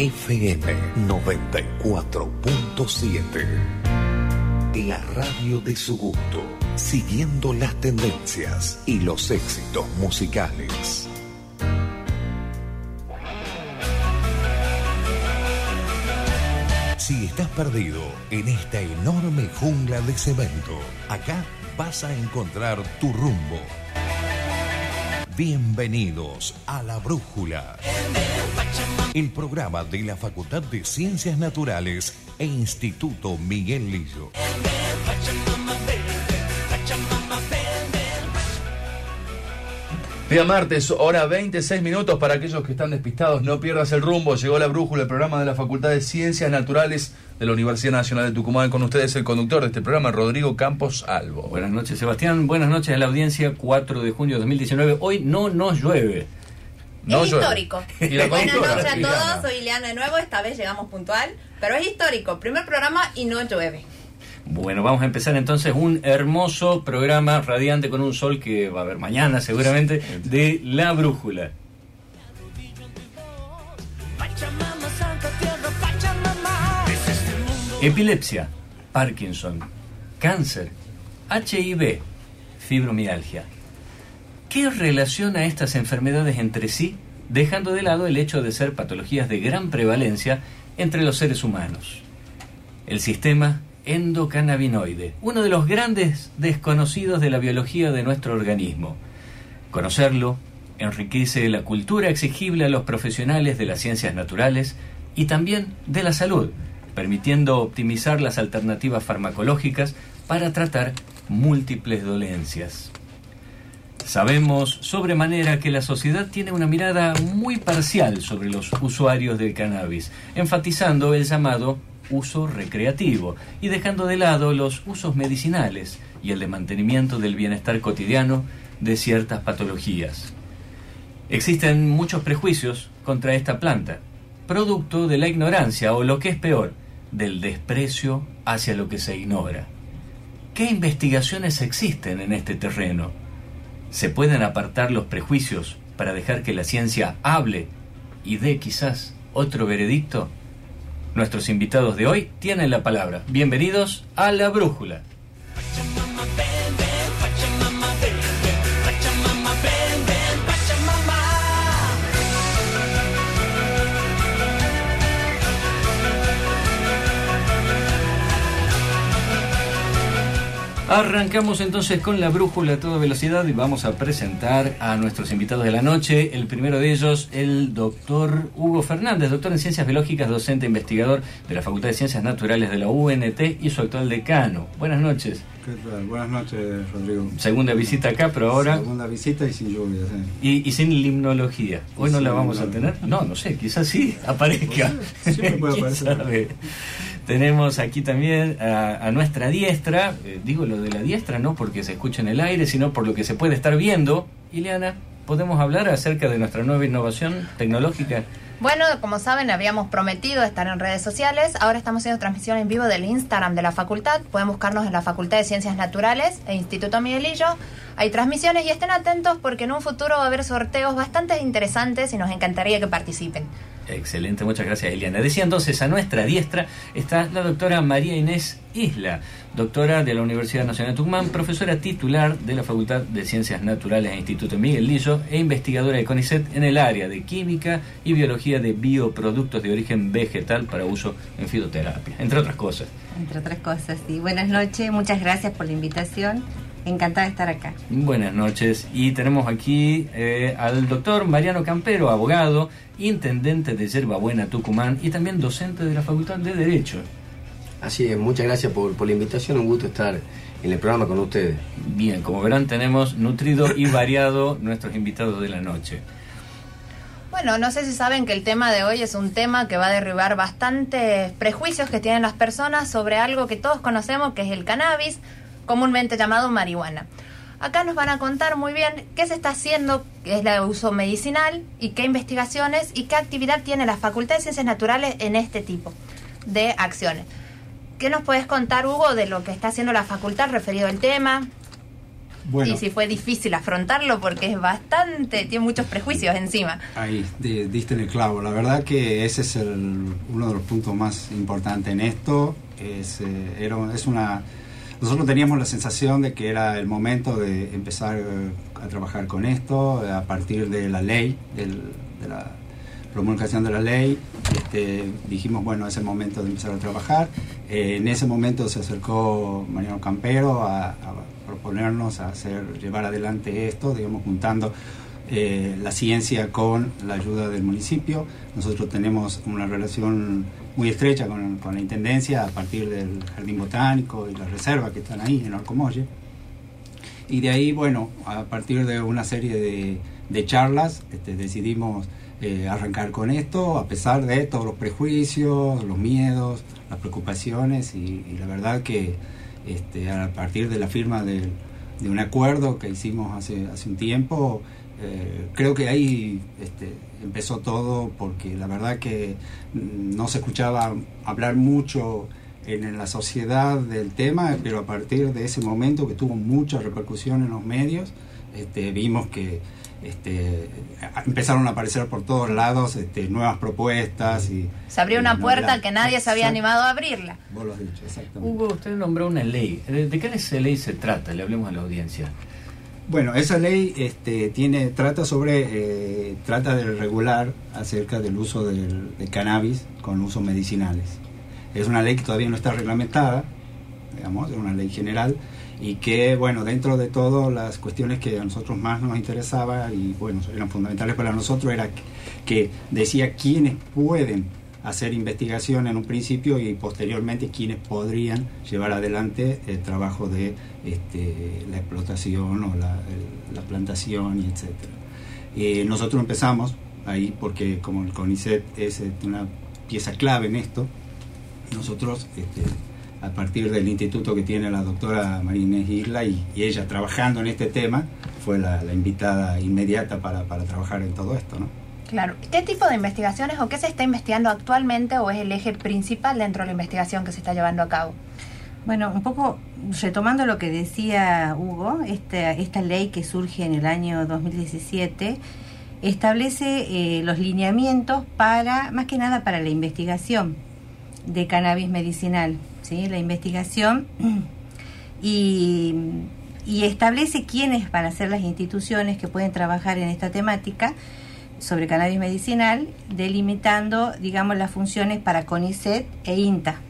FM 94.7. La radio de su gusto, siguiendo las tendencias y los éxitos musicales. Si estás perdido en esta enorme jungla de cemento, acá vas a encontrar tu rumbo. Bienvenidos a La Brújula, el programa de la Facultad de Ciencias Naturales e Instituto Miguel Lillo. Día martes, hora 26 minutos para aquellos que están despistados. No pierdas el rumbo. Llegó la brújula, el programa de la Facultad de Ciencias Naturales de la Universidad Nacional de Tucumán. Con ustedes el conductor de este programa, Rodrigo Campos Albo. Buenas noches, Sebastián. Buenas noches a la audiencia. 4 de junio de 2019. Hoy no nos llueve. No es llueve. histórico. Y la Buenas noches a todos, soy Ileana de nuevo, esta vez llegamos puntual, pero es histórico, primer programa y no llueve. Bueno, vamos a empezar entonces un hermoso programa radiante con un sol que va a haber mañana seguramente de La Brújula. Epilepsia, Parkinson, cáncer, HIV, fibromialgia. ¿Qué relaciona estas enfermedades entre sí, dejando de lado el hecho de ser patologías de gran prevalencia entre los seres humanos? El sistema endocannabinoide, uno de los grandes desconocidos de la biología de nuestro organismo. Conocerlo enriquece la cultura exigible a los profesionales de las ciencias naturales y también de la salud, permitiendo optimizar las alternativas farmacológicas para tratar múltiples dolencias. Sabemos sobremanera que la sociedad tiene una mirada muy parcial sobre los usuarios del cannabis, enfatizando el llamado uso recreativo y dejando de lado los usos medicinales y el de mantenimiento del bienestar cotidiano de ciertas patologías. Existen muchos prejuicios contra esta planta, producto de la ignorancia o lo que es peor, del desprecio hacia lo que se ignora. ¿Qué investigaciones existen en este terreno? ¿Se pueden apartar los prejuicios para dejar que la ciencia hable y dé quizás otro veredicto? Nuestros invitados de hoy tienen la palabra. Bienvenidos a La Brújula. Arrancamos entonces con la brújula a toda velocidad y vamos a presentar a nuestros invitados de la noche. El primero de ellos, el doctor Hugo Fernández, doctor en Ciencias Biológicas, docente investigador de la Facultad de Ciencias Naturales de la UNT y su actual decano. Buenas noches. ¿Qué tal? Buenas noches, Rodrigo. Segunda visita acá, pero ahora... Segunda visita y sin lluvia, sí. Y, y sin limnología. ¿Hoy no la vamos a tener? No, no sé, quizás sí aparezca. Siempre puede ¿Quién aparecer. Tenemos aquí también a, a nuestra diestra, eh, digo lo de la diestra no porque se escucha en el aire, sino por lo que se puede estar viendo. Ileana, ¿podemos hablar acerca de nuestra nueva innovación tecnológica? Bueno, como saben, habíamos prometido estar en redes sociales, ahora estamos haciendo transmisión en vivo del Instagram de la facultad, pueden buscarnos en la Facultad de Ciencias Naturales e Instituto Miguelillo, hay transmisiones y estén atentos porque en un futuro va a haber sorteos bastante interesantes y nos encantaría que participen. Excelente, muchas gracias Eliana. Decía entonces, a nuestra diestra está la doctora María Inés Isla, doctora de la Universidad Nacional de Tucumán, profesora titular de la Facultad de Ciencias Naturales e Instituto Miguel Lillo e investigadora de CONICET en el área de Química y Biología de Bioproductos de origen vegetal para uso en fitoterapia, entre otras cosas. entre otras cosas. Y buenas noches, muchas gracias por la invitación. Encantada de estar acá. Buenas noches. Y tenemos aquí eh, al doctor Mariano Campero, abogado, intendente de Yerbabuena, Tucumán y también docente de la Facultad de Derecho. Así es, muchas gracias por, por la invitación, un gusto estar en el programa con ustedes. Bien, como verán, tenemos nutrido y variado nuestros invitados de la noche. Bueno, no sé si saben que el tema de hoy es un tema que va a derribar bastantes prejuicios que tienen las personas sobre algo que todos conocemos, que es el cannabis, comúnmente llamado marihuana. Acá nos van a contar muy bien qué se está haciendo, qué es el uso medicinal y qué investigaciones y qué actividad tiene la Facultad de Ciencias Naturales en este tipo de acciones. ¿Qué nos puedes contar, Hugo, de lo que está haciendo la facultad referido al tema? Bueno. Y si fue difícil afrontarlo porque es bastante, tiene muchos prejuicios encima. Ahí, di- diste en el clavo. La verdad que ese es el- uno de los puntos más importantes en esto. Es, eh, era- es una, nosotros teníamos la sensación de que era el momento de empezar eh, a trabajar con esto eh, a partir de la ley, del- de la promulgación de la ley. Este, dijimos, bueno, es el momento de empezar a trabajar. Eh, en ese momento se acercó Mariano Campero a, a proponernos a hacer, llevar adelante esto, digamos, juntando eh, la ciencia con la ayuda del municipio. Nosotros tenemos una relación muy estrecha con, con la Intendencia a partir del Jardín Botánico y la reserva que están ahí en Arcomolle. Y de ahí, bueno, a partir de una serie de, de charlas, este, decidimos eh, arrancar con esto, a pesar de todos los prejuicios, los miedos, las preocupaciones, y, la verdad que este, a partir de la firma del- de un acuerdo que hicimos hace, hace un tiempo, eh, creo que este, empezó todo, porque la verdad que mm, no se escuchaba hablar mucho en, en la sociedad del tema, pero a partir de ese momento que tuvo mucha repercusión en los medios, este, vimos que este, empezaron a aparecer por todos lados este, nuevas propuestas y Se abrió y una no puerta era- que nadie se había Exacto. animado a abrirla. Vos lo has dicho, exactamente. Hugo, usted nombró una ley. ¿De de qué esa ley se trata? Le hablemos a la audiencia. Bueno, esa ley este, tiene, trata sobre, eh, trata de regular acerca del uso del, de cannabis con usos medicinales. Es una ley que todavía no está reglamentada, digamos, es una ley general y que, bueno, dentro de todas las cuestiones que a nosotros más nos interesaba y, bueno, eran fundamentales para nosotros, era que, que decía quiénes pueden hacer investigación en un principio y posteriormente quiénes podrían llevar adelante el trabajo de este, la explotación o la, plantación etcétera. Eh, nosotros empezamos ahí porque como el CONICET es este, una pieza clave en esto, nosotros este, a partir del instituto que tiene la doctora María Isla y, ella trabajando en este tema, fue la, la invitada inmediata para, para trabajar en todo esto, ¿no? Claro. ¿Qué tipo de investigaciones o qué se está investigando actualmente o es el eje principal dentro de la investigación que se está llevando a cabo? Bueno, un poco retomando lo que decía Hugo, esta, esta ley que surge en el año 2017 establece eh, los lineamientos para, más que nada para la investigación de cannabis medicinal, ¿sí? La investigación y, y establece quiénes van a ser las instituciones que pueden trabajar en esta temática sobre cannabis medicinal, delimitando, digamos, las funciones para CONICET e INTA.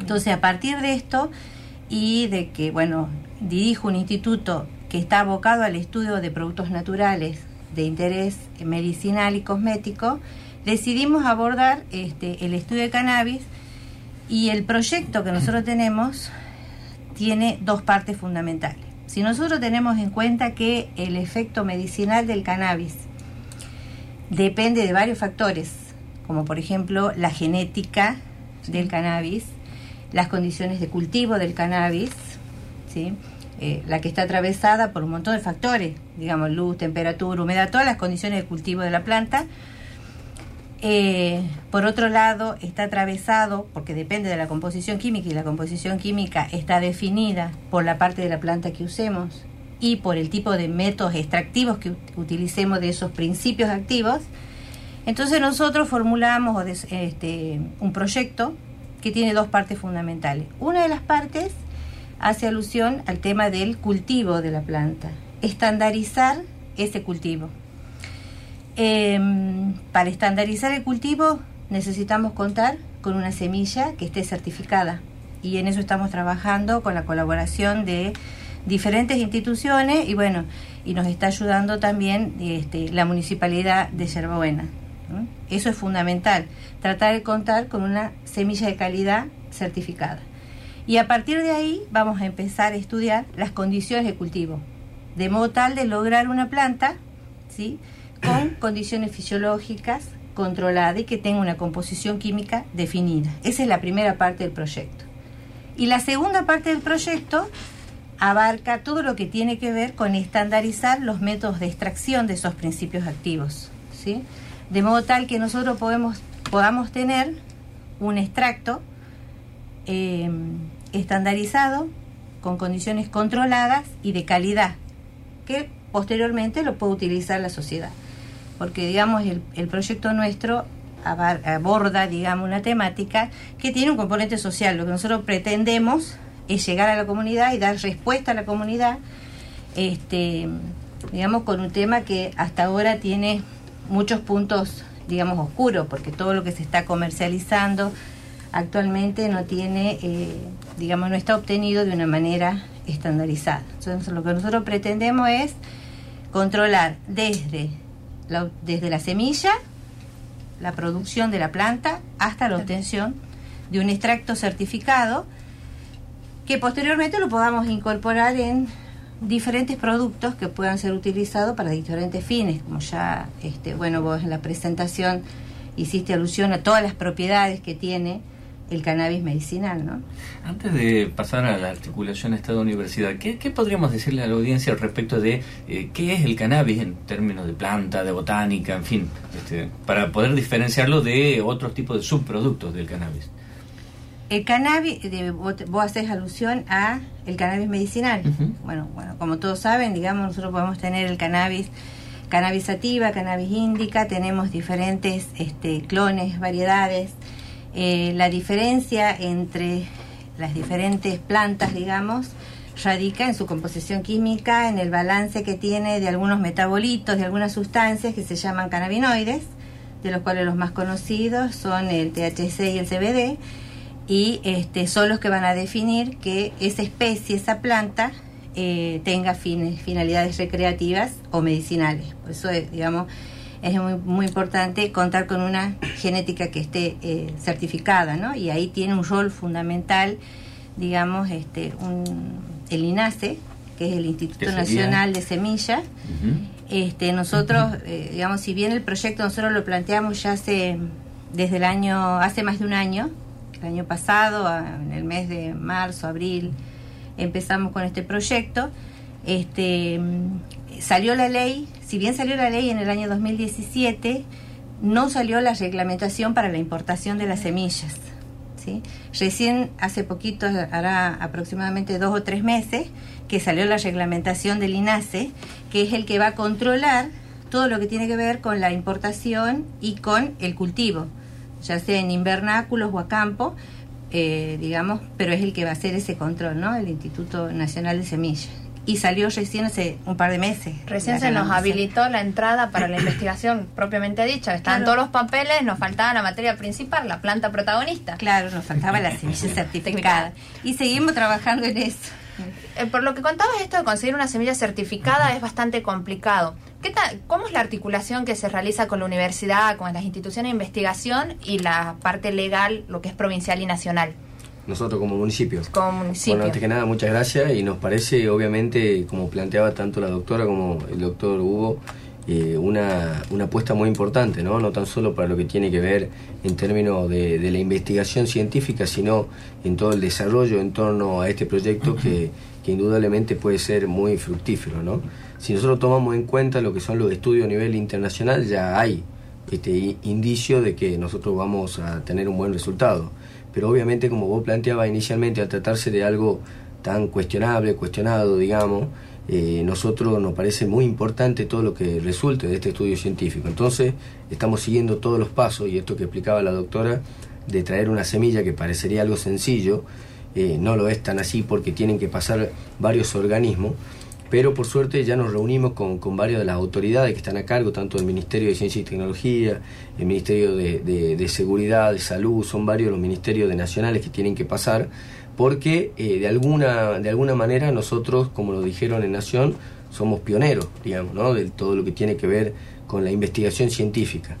Entonces, a partir de esto y de que, bueno, dirijo un instituto que está abocado al estudio de productos naturales de interés medicinal y cosmético, decidimos abordar este, el estudio de cannabis y el proyecto que nosotros tenemos tiene dos partes fundamentales. Si nosotros tenemos en cuenta que el efecto medicinal del cannabis depende de varios factores, como por ejemplo la genética del cannabis, las condiciones de cultivo del cannabis, ¿sí? Eh, la que está atravesada por un montón de factores, digamos luz, temperatura, humedad, todas las condiciones de cultivo de la planta. Eh, por otro lado, está atravesado, porque depende de la composición química, y la composición química está definida por la parte de la planta que usemos y por el tipo de métodos extractivos que ut- utilicemos de esos principios activos. Entonces nosotros formulamos este, un proyecto que tiene dos partes fundamentales. Una de las partes hace alusión al tema del cultivo de la planta, estandarizar ese cultivo. Em, para estandarizar el cultivo necesitamos contar con una semilla que esté certificada y en eso estamos trabajando con la colaboración de diferentes instituciones y bueno, y nos está ayudando también este, la municipalidad de Yerbabuena. ¿no? Eso es fundamental, tratar de contar con una semilla de calidad certificada. Y a partir de ahí vamos a empezar a estudiar las condiciones de cultivo, de modo tal de lograr una planta, ¿sí? con condiciones fisiológicas controladas y que tenga una composición química definida. Esa es la primera parte del proyecto. Y la segunda parte del proyecto abarca todo lo que tiene que ver con estandarizar los métodos de extracción de esos principios activos, ¿sí? De modo tal que nosotros podemos, podamos tener un extracto eh, estandarizado con condiciones controladas y de calidad, que posteriormente lo puede utilizar la sociedad. Porque, digamos, el, el proyecto nuestro aborda, digamos, una temática que tiene un componente social. Lo que nosotros pretendemos es llegar a la comunidad y dar respuesta a la comunidad, este, digamos, con un tema que hasta ahora tiene muchos puntos, digamos, oscuros, porque todo lo que se está comercializando actualmente no tiene, eh, digamos, no está obtenido de una manera estandarizada. Entonces, lo que nosotros pretendemos es controlar desde la, desde la semilla, la producción de la planta, hasta la obtención de un extracto certificado que posteriormente lo podamos incorporar en diferentes productos que puedan ser utilizados para diferentes fines, como ya, este, bueno, vos en la presentación hiciste alusión a todas las propiedades que tiene el cannabis medicinal, ¿no? Antes de pasar a la articulación Estado-Universidad, ¿qué, podríamos decirle a la audiencia respecto de eh, qué es el cannabis en términos de planta, de botánica, en fin, este, para poder diferenciarlo de otros tipos de subproductos del cannabis? El cannabis, vos haces alusión a el cannabis medicinal. Bueno, bueno, como todos saben, digamos, nosotros podemos tener el cannabis cannabis sativa, cannabis índica, tenemos diferentes este, clones, variedades. Eh, la diferencia entre las diferentes plantas, digamos, radica en su composición química, en el balance que tiene de algunos metabolitos, de algunas sustancias que se llaman cannabinoides, de los cuales los más conocidos son el THC y el CBD, y este, son los que van a definir que esa especie, esa planta, eh, tenga fines, finalidades recreativas o medicinales. Por eso, digamos, es muy, muy importante contar con una genética que esté eh, certificada, ¿no? Y ahí tiene un rol fundamental, digamos, este, el INASE, que es el Instituto Nacional de Semillas. este, nosotros, eh, digamos, si bien el proyecto nosotros lo planteamos ya hace, desde el año, hace más de un año, el año pasado, en el mes de marzo, abril, empezamos con este proyecto, este, salió la ley, si bien salió la ley en el año 2017, no salió la reglamentación para la importación de las semillas. ¿sí? Recién hace poquito, hará aproximadamente dos o tres meses, que salió la reglamentación del INASE, que es el que va a controlar todo lo que tiene que ver con la importación y con el cultivo, ya sea en invernáculos o a campo, eh, digamos, pero es el que va a hacer ese control, ¿no? El Instituto Nacional de Semillas y salió recién hace un par de meses. Recién se nos habilitó la entrada para la investigación propiamente dicha. Estaban todos los papeles, nos faltaba la materia principal, la planta protagonista. Claro, nos faltaba la semilla certificada. Y seguimos trabajando en eso. Eh, por lo que contabas, esto de conseguir una semilla certificada es bastante complicado. ¿Qué tal, ¿Cómo es la articulación que se realiza con la universidad, con las instituciones de investigación y la parte legal, lo que es provincial y nacional? nosotros como municipio. Como municipio. Bueno, antes que nada, muchas gracias y nos parece, obviamente, como planteaba tanto la doctora como el doctor Hugo, eh, una, una apuesta muy importante, ¿no? no tan solo para lo que tiene que ver en términos de, de, la investigación científica, sino en todo el desarrollo en torno a este proyecto que, que indudablemente puede ser muy fructífero. ¿no? Si nosotros tomamos en cuenta lo que son los estudios a nivel internacional, ya hay este indicio de que nosotros vamos a tener un buen resultado pero obviamente como vos planteabas inicialmente, al tratarse de algo tan cuestionable, cuestionado, digamos, eh, nosotros nos parece muy importante todo lo que resulte de este estudio científico. Entonces, estamos siguiendo todos los pasos, y esto que explicaba la doctora, de traer una semilla que parecería algo sencillo, eh, no lo es tan así porque tienen que pasar varios organismos, pero por suerte ya nos reunimos con, con varias de las autoridades que están a cargo, tanto del Ministerio de Ciencia y Tecnología, el Ministerio de, de, Seguridad, de Salud, son varios los ministerios de nacionales que tienen que pasar, porque eh, de, alguna, de alguna manera nosotros, como lo dijeron en Nación, somos pioneros, digamos, ¿no? de todo lo que tiene que ver con la investigación científica.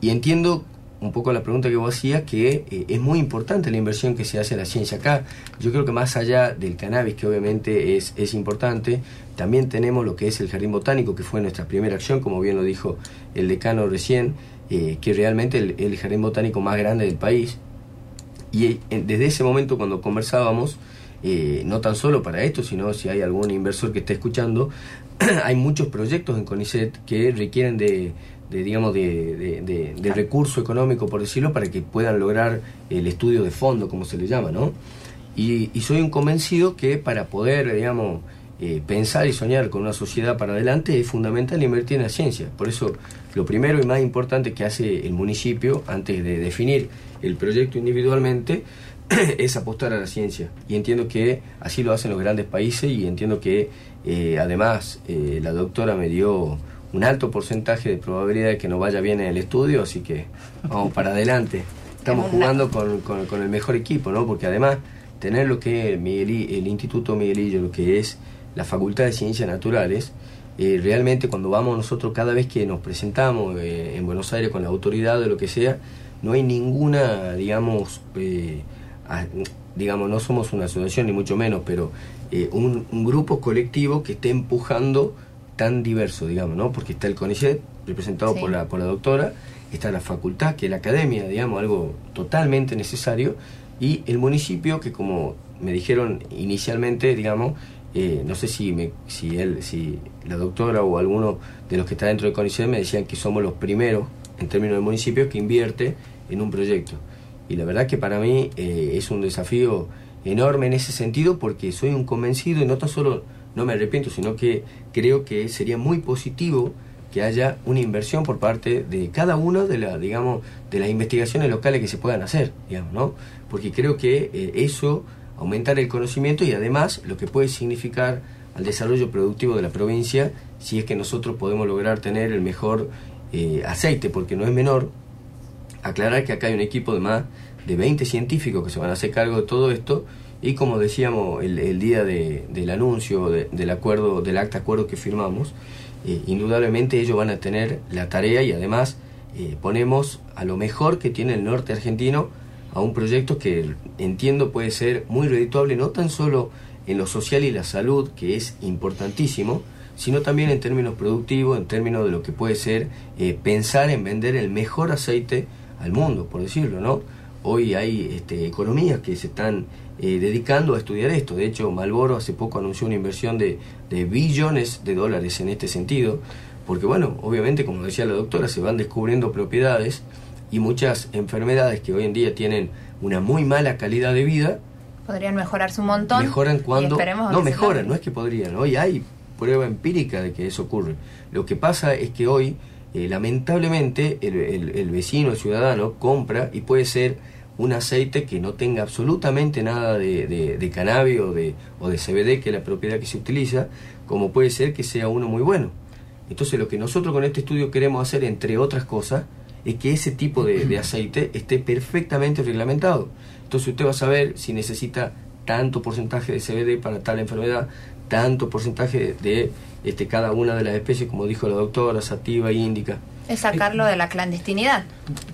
Y entiendo un poco la pregunta que vos hacías, que eh, es muy importante la inversión que se hace en la ciencia acá. Yo creo que más allá del cannabis, que obviamente es, es importante, también tenemos lo que es el jardín botánico, que fue nuestra primera acción, como bien lo dijo el decano recién, eh, que realmente el, el jardín botánico más grande del país. Y eh, desde ese momento cuando conversábamos, no tan solo para esto, sino si hay algún inversor que esté escuchando, hay muchos proyectos en CONICET que requieren de de digamos de, de, recurso económico por decirlo para que puedan lograr el estudio de fondo como se le llama no Y, y soy un convencido que para poder, digamos, eh, pensar y soñar con una sociedad para adelante es fundamental invertir en la ciencia. Por eso, lo primero y más importante que hace el municipio antes de definir el proyecto individualmente es apostar a la ciencia. Y entiendo que así lo hacen los grandes países y entiendo que eh, además eh, la doctora me dio un alto porcentaje de probabilidad de que nos vaya bien en el estudio, así que vamos para adelante. Estamos jugando con, con, el mejor equipo, ¿no? Porque además tener lo que es el Instituto Miguelillo, lo que es la Facultad de Ciencias Naturales, eh, realmente cuando vamos nosotros cada vez que nos presentamos eh, en Buenos Aires con la autoridad o lo que sea, no hay ninguna, digamos, eh, digamos, no somos una asociación ni mucho menos, pero un, grupo colectivo que esté empujando tan diverso, digamos, ¿no? Porque está el CONICET, representado por, la, por la doctora, está la facultad, que es la academia, digamos, algo totalmente necesario, y el municipio, que como me dijeron inicialmente, digamos, eh, no sé si, me, si, él, si la doctora o alguno de los que está dentro del CONICET me decían que somos los primeros, en términos de municipios, que invierte en un proyecto. Y la verdad que para mí eh, es un desafío enorme en ese sentido porque soy un convencido y no tan solo no me arrepiento, sino que creo que sería muy positivo que haya una inversión por parte de cada una de la, digamos, de las investigaciones locales que se puedan hacer, digamos, ¿no? Porque creo que eh, eso aumentar el conocimiento y además lo que puede significar al desarrollo productivo de la provincia si es que nosotros podemos lograr tener el mejor eh, aceite, porque no es menor aclarar que acá hay un equipo de más de 20 científicos que se van a hacer cargo de todo esto y como decíamos el, día del anuncio del acuerdo, del acta acuerdo que firmamos, eh, indudablemente ellos van a tener la tarea y además eh, ponemos a lo mejor que tiene el norte argentino a un proyecto que entiendo puede ser muy redituable, no tan solo en lo social y la salud, que es importantísimo, sino también en términos productivos, en términos de lo que puede ser eh, pensar en vender el mejor aceite al mundo, por decirlo, ¿no? Hoy hay este, economías que se están eh, dedicando a estudiar esto. De hecho, Malboro hace poco anunció una inversión de, de billones de dólares en este sentido, porque bueno, obviamente, como decía la doctora, se van descubriendo propiedades y muchas enfermedades que hoy en día tienen una muy mala calidad de vida. Podrían mejorarse un montón mejoran cuando no mejoran no es que podrían. Hoy hay prueba empírica de que eso ocurre. Lo que pasa es que hoy eh, lamentablemente el, vecino el ciudadano compra y puede ser un aceite que no tenga absolutamente nada de, de, cannabis o de, o de CBD, que es la propiedad que se utiliza, como puede ser que sea uno muy bueno. Entonces lo que nosotros con este estudio queremos hacer, entre otras cosas, es que ese tipo de, aceite esté perfectamente reglamentado. Entonces usted va a saber si necesita tanto porcentaje de CBD para tal enfermedad, tanto porcentaje de este, cada una de las especies, como dijo la doctora, sativa, índica. Es sacarlo de la clandestinidad.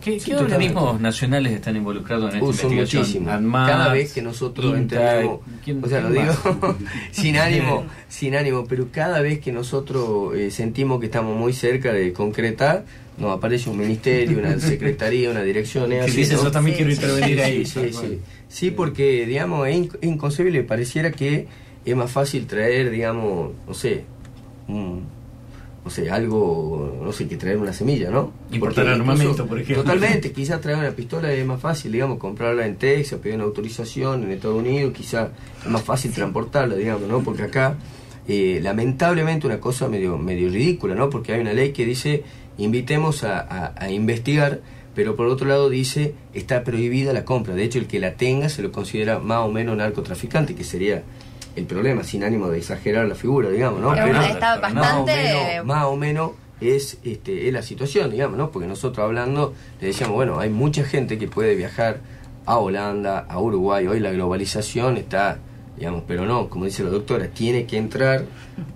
¿Qué, organismos nacionales están involucrados en esta uh, investigación? cada vez que nosotros entendemos, o sea, lo digo sin ánimo, sin ánimo, pero cada vez que nosotros eh, sentimos que estamos muy cerca de concretar, no aparece un ministerio, una secretaría, una dirección. ¿eh? Sí, yo también quiero intervenir ahí. Sí, sí, sí. porque, digamos, es inconcebible. Pareciera que es más fácil traer, digamos, no sé, un, no sé, algo, no sé, que traer una semilla, ¿no? Importar armamento, por ejemplo. Totalmente, quizás traer una pistola es más fácil, digamos, comprarla en Texas, pedir una autorización en Estados Unidos, quizás es más fácil transportarla, digamos, ¿no? Porque acá, eh, lamentablemente, una cosa medio, medio ridícula, ¿no? Porque hay una ley que dice invitemos a, investigar, pero por otro lado dice está prohibida la compra. De hecho, el que la tenga se lo considera más o menos narcotraficante, que sería el problema, sin ánimo de exagerar la figura, digamos, ¿no? Pero, bastante... más, o menos, es, este, es la situación, digamos, ¿no? Porque nosotros hablando le decíamos, bueno, hay mucha gente que puede viajar a Holanda, a Uruguay, hoy la globalización está digamos, pero no, como dice la doctora, tiene que entrar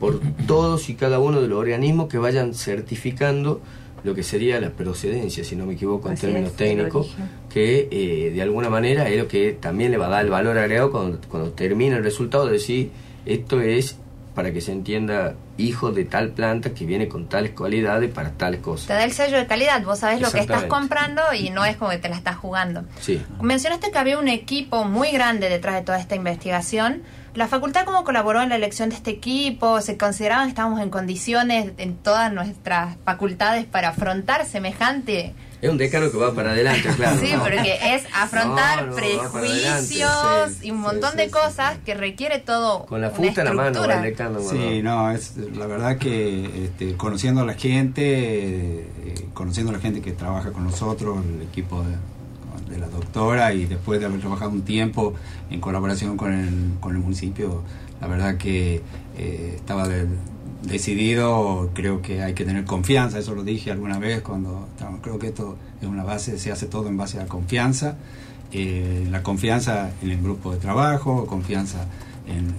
por todos y cada uno de los organismos que vayan certificando lo que sería la procedencia, si no me equivoco en términos técnicos, que eh, de alguna manera es lo que también le va a dar el valor agregado cuando, cuando termina el resultado de decir esto es para que se entienda hijo de tal planta que viene con tales cualidades para tales cosas. Te da el sello de calidad, vos sabés lo que estás comprando y no es como que te la estás jugando. Sí. Mencionaste que había un equipo muy grande detrás de toda esta investigación. ¿La facultad cómo colaboró en la elección de este equipo? ¿Se consideraban que estábamos en condiciones en todas nuestras facultades para afrontar semejante Es un decano que va para adelante, claro. Sí, ¿no? porque es afrontar No, no, va para adelante, prejuicios sí, y un montón sí, de sí. cosas que requiere todo. Con la fusta en la mano va estructura. el decano. Sí, no, es la verdad que este, conociendo a la gente, eh, conociendo a la gente que trabaja con nosotros, el equipo de, de la doctora y después de haber trabajado un tiempo en colaboración con el, con el municipio, la verdad que eh, estaba de- decidido, creo que hay que tener confianza, eso lo dije alguna vez cuando creo que esto es una base, se hace todo en base a la confianza, eh, la confianza en el grupo de trabajo, confianza en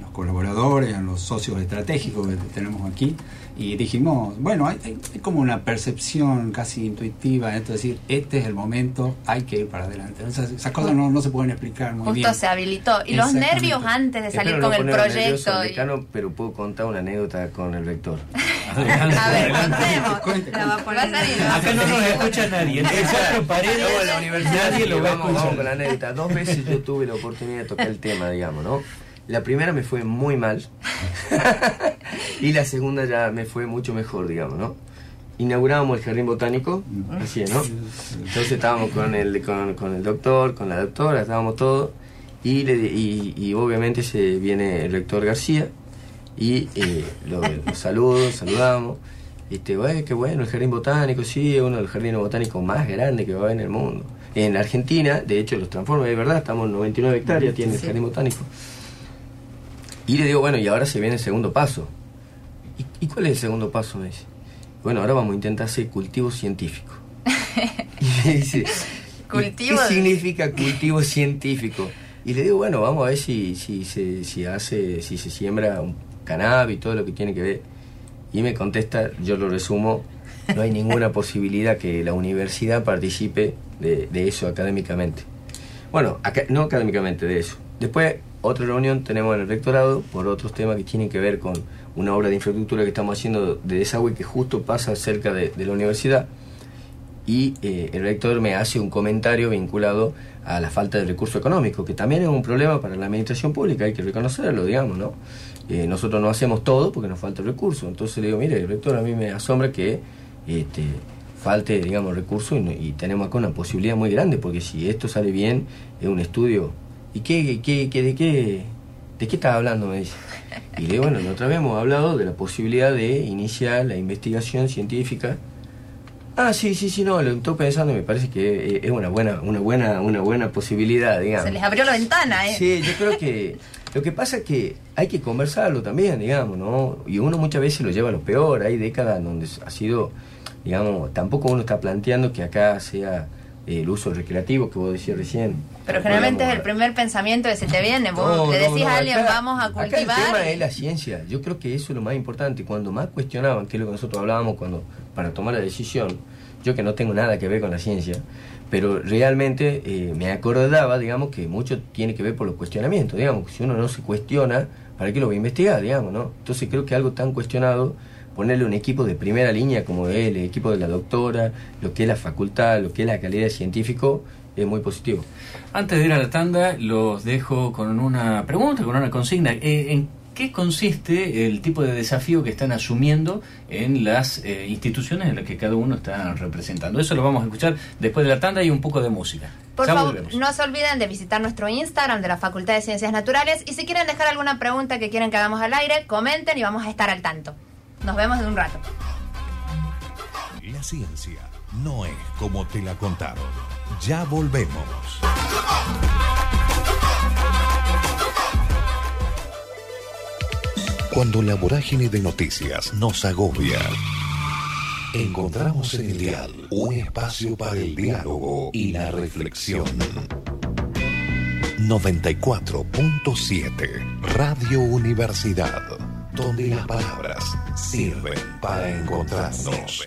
los colaboradores, en los socios estratégicos que tenemos aquí. Y dijimos, bueno, hay, hay- hay como una percepción casi intuitiva, esto es decir, este es el momento, hay que ir para adelante. Esas, esas cosas no, no se pueden explicar muy Justo bien. se habilitó. Y los nervios antes de salir Espero con no el proyecto. decano, pero puedo contar una anécdota con el rector. A ver, contemos. Acá no nos escucha nadie. Entre cuatro paredes, la universidad nadie y lo va a vamos, vamos con la anécdota. Dos veces yo tuve la oportunidad de tocar el tema, digamos, ¿no? La primera me fue muy mal y la segunda ya me fue mucho mejor, digamos, ¿no? Inaugurábamos el jardín botánico, así, ¿no? Entonces estábamos con el, con, con el doctor, con la doctora, estábamos todos y, le- y, y obviamente se viene el rector García y eh, lo, lo saludo, saludamos. Este, "Güey, qué bueno, el jardín botánico, sí, es uno de los jardines botánicos más grandes que va a haber en el mundo. En Argentina, de hecho, los transforma, es verdad, estamos en 99 hectáreas, tiene el jardín botánico. Y le digo, bueno, y ahora se viene el segundo paso. ¿Y, y cuál es el segundo paso? Me dice. Bueno, ahora vamos a intentar hacer cultivo científico. y me dice, "¿Y Cultivo ¿qué significa cultivo científico? Y le digo, bueno, vamos a ver si, si, se, si hace, si se siembra un cannabis y todo lo que tiene que ver. Y me contesta, yo lo resumo, no hay ninguna posibilidad que la universidad participe de, de eso académicamente. Bueno, acá- no académicamente, de eso. Después, otra reunión tenemos en el rectorado por otros temas que tienen que ver con una obra de infraestructura que estamos haciendo de desagüe que justo pasa cerca de, la universidad. Y eh, el rector me hace un comentario vinculado a la falta de recurso económico, que también es un problema para la administración pública, hay que reconocerlo, digamos, ¿no? Eh, nosotros no hacemos todo porque nos falta el recurso. Entonces le digo, mire, rector, a mí me asombra que este, falte, digamos, recurso y, y tenemos acá una posibilidad muy grande, porque si esto sale bien, es un estudio. ¿Y qué, qué, qué- de qué, de qué estás hablando? Me dice. Y le digo, bueno, vez hemos hablado de la posibilidad de iniciar la investigación científica. Ah, sí, sí, sí, no, lo estoy pensando y me parece que es una buena, una buena, una buena posibilidad, digamos. Se les abrió la ventana, ¿eh? Sí, yo creo que lo que pasa es que hay que conversarlo también, digamos, ¿no? Y uno muchas veces lo lleva a lo peor, hay décadas donde ha sido, digamos, tampoco uno está planteando que acá sea eh, el uso recreativo que vos decías recién. Pero generalmente es el primer pensamiento que se te viene. Vos no, le decís no, a alguien, acá- vamos a cultivar. el tema es la ciencia. Yo creo que eso es lo más importante. Cuando más cuestionaban, que es lo que nosotros hablábamos cuando para tomar la decisión, yo que no tengo nada que ver con la ciencia, pero realmente eh, me acordaba, digamos, que mucho tiene que ver por los cuestionamientos. Digamos, si uno no se cuestiona, ¿para qué lo va a investigar? Digamos, ¿no? Entonces creo que algo tan cuestionado, ponerle un equipo de primera línea como él, el equipo de la doctora, lo que es la facultad, lo que es la calidad de científico, es muy positivo. Antes de ir a la tanda, los dejo con una pregunta, con una consigna. Eh, ¿En qué consiste el tipo de desafío que están asumiendo en las eh, instituciones en las que cada uno está representando? Eso lo vamos a escuchar después de la tanda y un poco de música. Por Ya favor, volvemos. no se olviden de visitar nuestro Instagram de la Facultad de Ciencias Naturales y si quieren dejar alguna pregunta que quieren que hagamos al aire, comenten y vamos a estar al tanto. Nos vemos en un rato. La ciencia no es como te la contaron. Ya volvemos. Cuando la vorágine de noticias nos agobia, encontramos en el dial un espacio para el diálogo y la reflexión. 94.7 Radio Universidad, donde las palabras sirven para encontrarnos.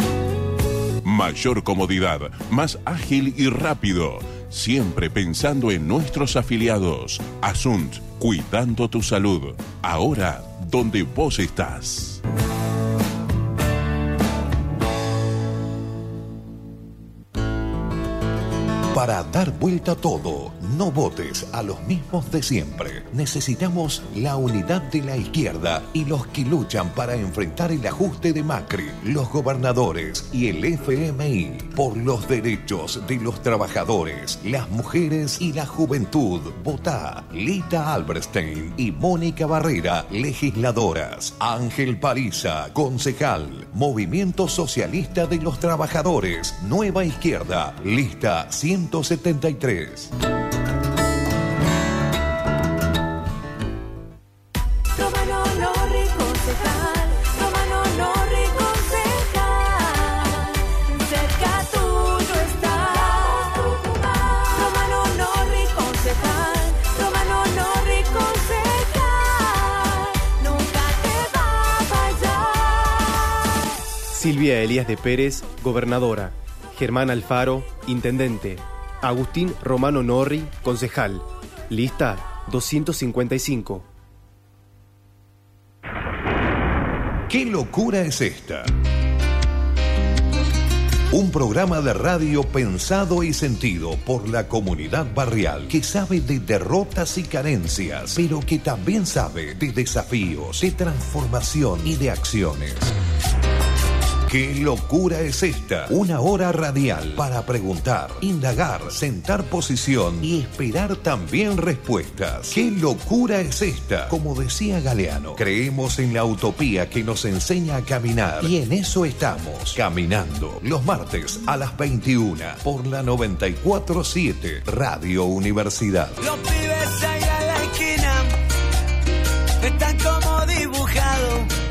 Mayor comodidad, más ágil y rápido. Siempre pensando en nuestros afiliados. Asunt, cuidando tu salud. Ahora, donde vos estás. Para dar vuelta a todo, no votes a los mismos de siempre. Necesitamos la unidad de la izquierda y los que luchan para enfrentar el ajuste de Macri, los gobernadores y el FMI por los derechos de los trabajadores, las mujeres y la juventud. Vota Lita Alberstein y Mónica Barrera, legisladoras. Ángel Pariza, concejal. Movimiento Socialista de los Trabajadores. Nueva Izquierda. Lista 173. Silvia Elías de Pérez, gobernadora. Germán Alfaro, intendente. Agustín Romano Norri, concejal. Lista 255. ¿Qué locura es esta? Un programa de radio pensado y sentido por la comunidad barrial que sabe de derrotas y carencias, pero que también sabe de desafíos, de transformación y de acciones. ¿Qué locura es esta? Una hora radial para preguntar, indagar, sentar posición y esperar también respuestas. ¿Qué locura es esta? Como decía Galeano, creemos en la utopía que nos enseña a caminar y en eso estamos, caminando. Los martes a las 21 por la 947 Radio Universidad. Los pibes ahí a la esquina están como dibujados.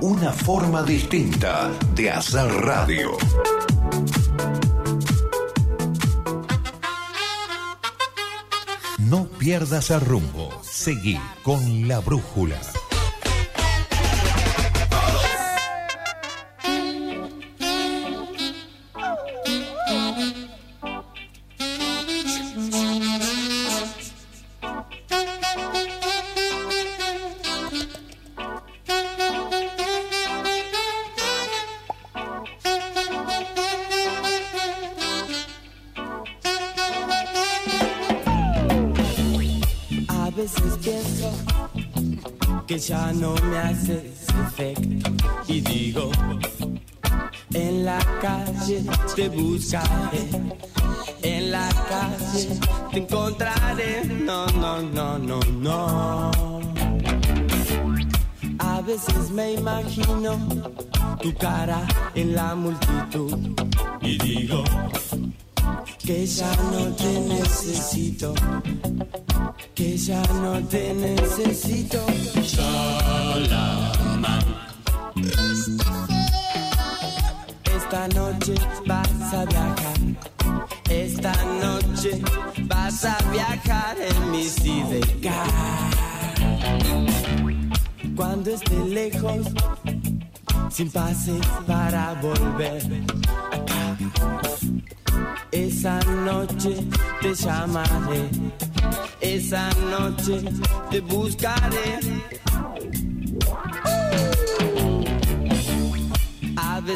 Una forma distinta de hacer radio. No pierdas el rumbo. Seguí con la brújula.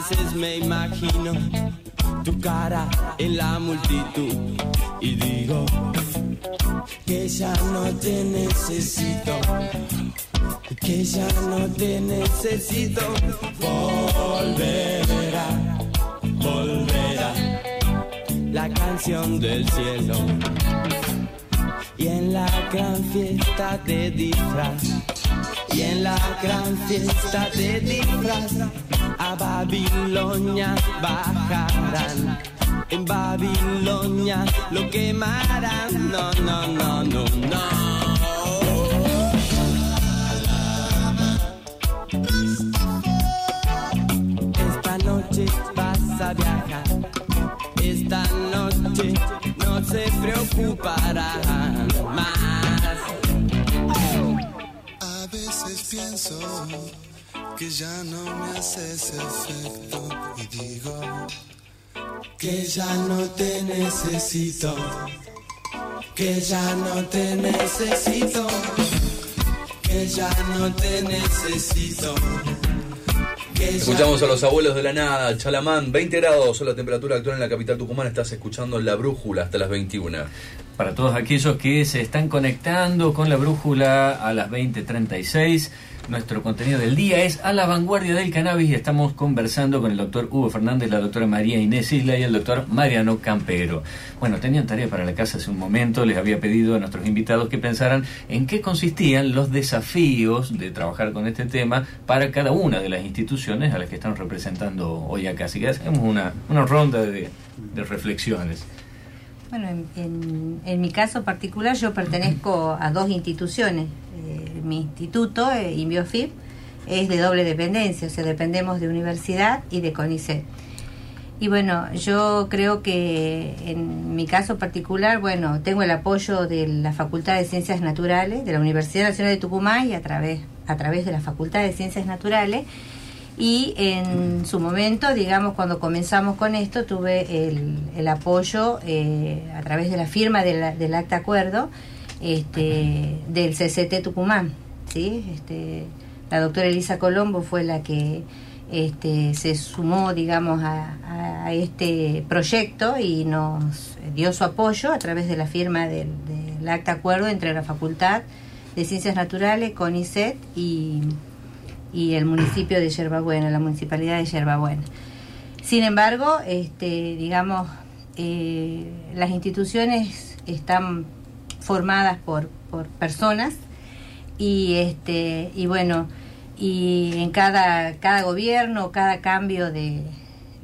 Veces me imagino tu cara en la multitud y digo que ya no te necesito, que ya no te necesito. Volverá, volverá la canción del cielo y en la gran fiesta de disfraz y en la gran fiesta de disfraz a Babilonia bajarán. En Babilonia lo quemarán. No, no, no, no, no. Esta noche vas a viajar. Esta noche no se preocuparán más. A veces pienso que ya no me haces efecto y digo que ya no te necesito, que ya no te necesito, que ya no te necesito. Escuchamos a los abuelos de la nada, Chalamán, 20 grados son la temperatura actual en la capital tucumana, estás escuchando La Brújula hasta las 21. Para todos aquellos que se están conectando con la brújula a las 20:36, nuestro contenido del día es a la vanguardia del cannabis y estamos conversando con el doctor Hugo Fernández, la doctora María Inés Isla y el doctor Mariano Campero. Bueno, tenían tarea para la casa hace un momento, les había pedido a nuestros invitados que pensaran en qué consistían los desafíos de trabajar con este tema para cada una de las instituciones a las que están representando hoy acá. Así que hacemos una, ronda de, de reflexiones. Bueno, en, en- en mi caso particular yo pertenezco a dos instituciones. Eh, mi instituto, eh, es de doble dependencia, o sea, dependemos de universidad y de CONICET. Y bueno, yo creo que en mi caso particular, bueno, tengo el apoyo de la Facultad de Ciencias Naturales, de la Universidad Nacional de Tucumán y a través, a través de la Facultad de Ciencias Naturales. Y en su momento, digamos, cuando comenzamos con esto, tuve el, el apoyo eh, a través de la firma de la- del acta acuerdo este, del CCT Tucumán. ¿sí? Este, la doctora Elisa Colombo fue la que este, se sumó, digamos, a, este proyecto y nos dio su apoyo a través de la firma del, del acta acuerdo entre la Facultad de Ciencias Naturales, CONICET y, y el municipio de Yerbabuena, la municipalidad de Yerbabuena. Sin embargo, digamos, eh, las instituciones están formadas por, por personas y este y bueno y en cada cada gobierno cada cambio de,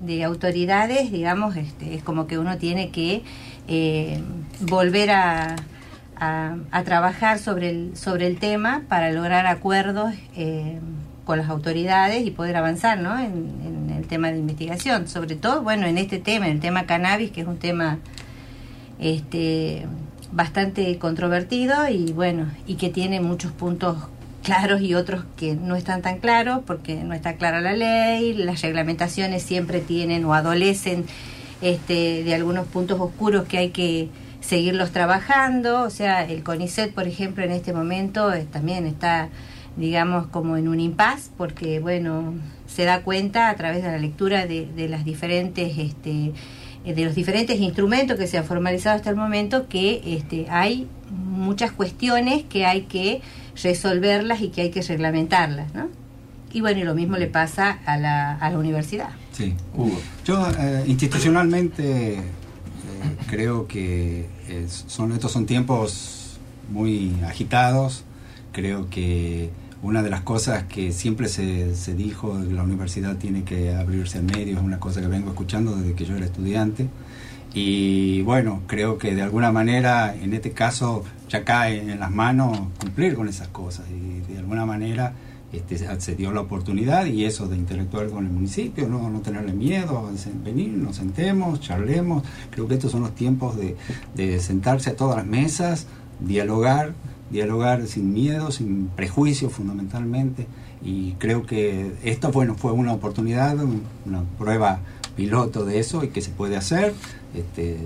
de autoridades digamos este es como que uno tiene que eh, volver a, a, trabajar sobre el sobre el tema para lograr acuerdos eh, con las autoridades y poder avanzar ¿no? en, en el tema de investigación sobre todo bueno en este tema en el tema cannabis que es un tema este bastante controvertido y bueno y que tiene muchos puntos claros y otros que no están tan claros porque no está clara la ley las reglamentaciones siempre tienen o adolecen este de algunos puntos oscuros que hay que seguirlos trabajando. O sea el CONICET por ejemplo en este momento eh, también está digamos como en un impas porque bueno se da cuenta a través de la lectura de, de las diferentes este de los diferentes instrumentos que se han formalizado hasta el momento que este, hay muchas cuestiones que hay que resolverlas y que hay que reglamentarlas, ¿no? Y bueno, y lo mismo le pasa a la, a la universidad. Sí, Hugo. Yo eh, institucionalmente eh, creo que eh, son estos son tiempos muy agitados. Creo que una de las cosas que siempre se, se dijo la universidad tiene que abrirse al medio es una cosa que vengo escuchando desde que yo era estudiante. Y bueno, creo que de alguna manera en este caso ya cae en las manos cumplir con esas cosas y de alguna manera este, se dio la oportunidad y eso de interactuar con el municipio, no, no tenerle miedo, venir, nos sentemos, charlemos. Creo que estos son los tiempos de, de sentarse a todas las mesas, dialogar, dialogar sin miedo, sin prejuicios fundamentalmente. Y creo que esto bueno, fue una oportunidad, un- una prueba piloto de eso y que se puede hacer, este,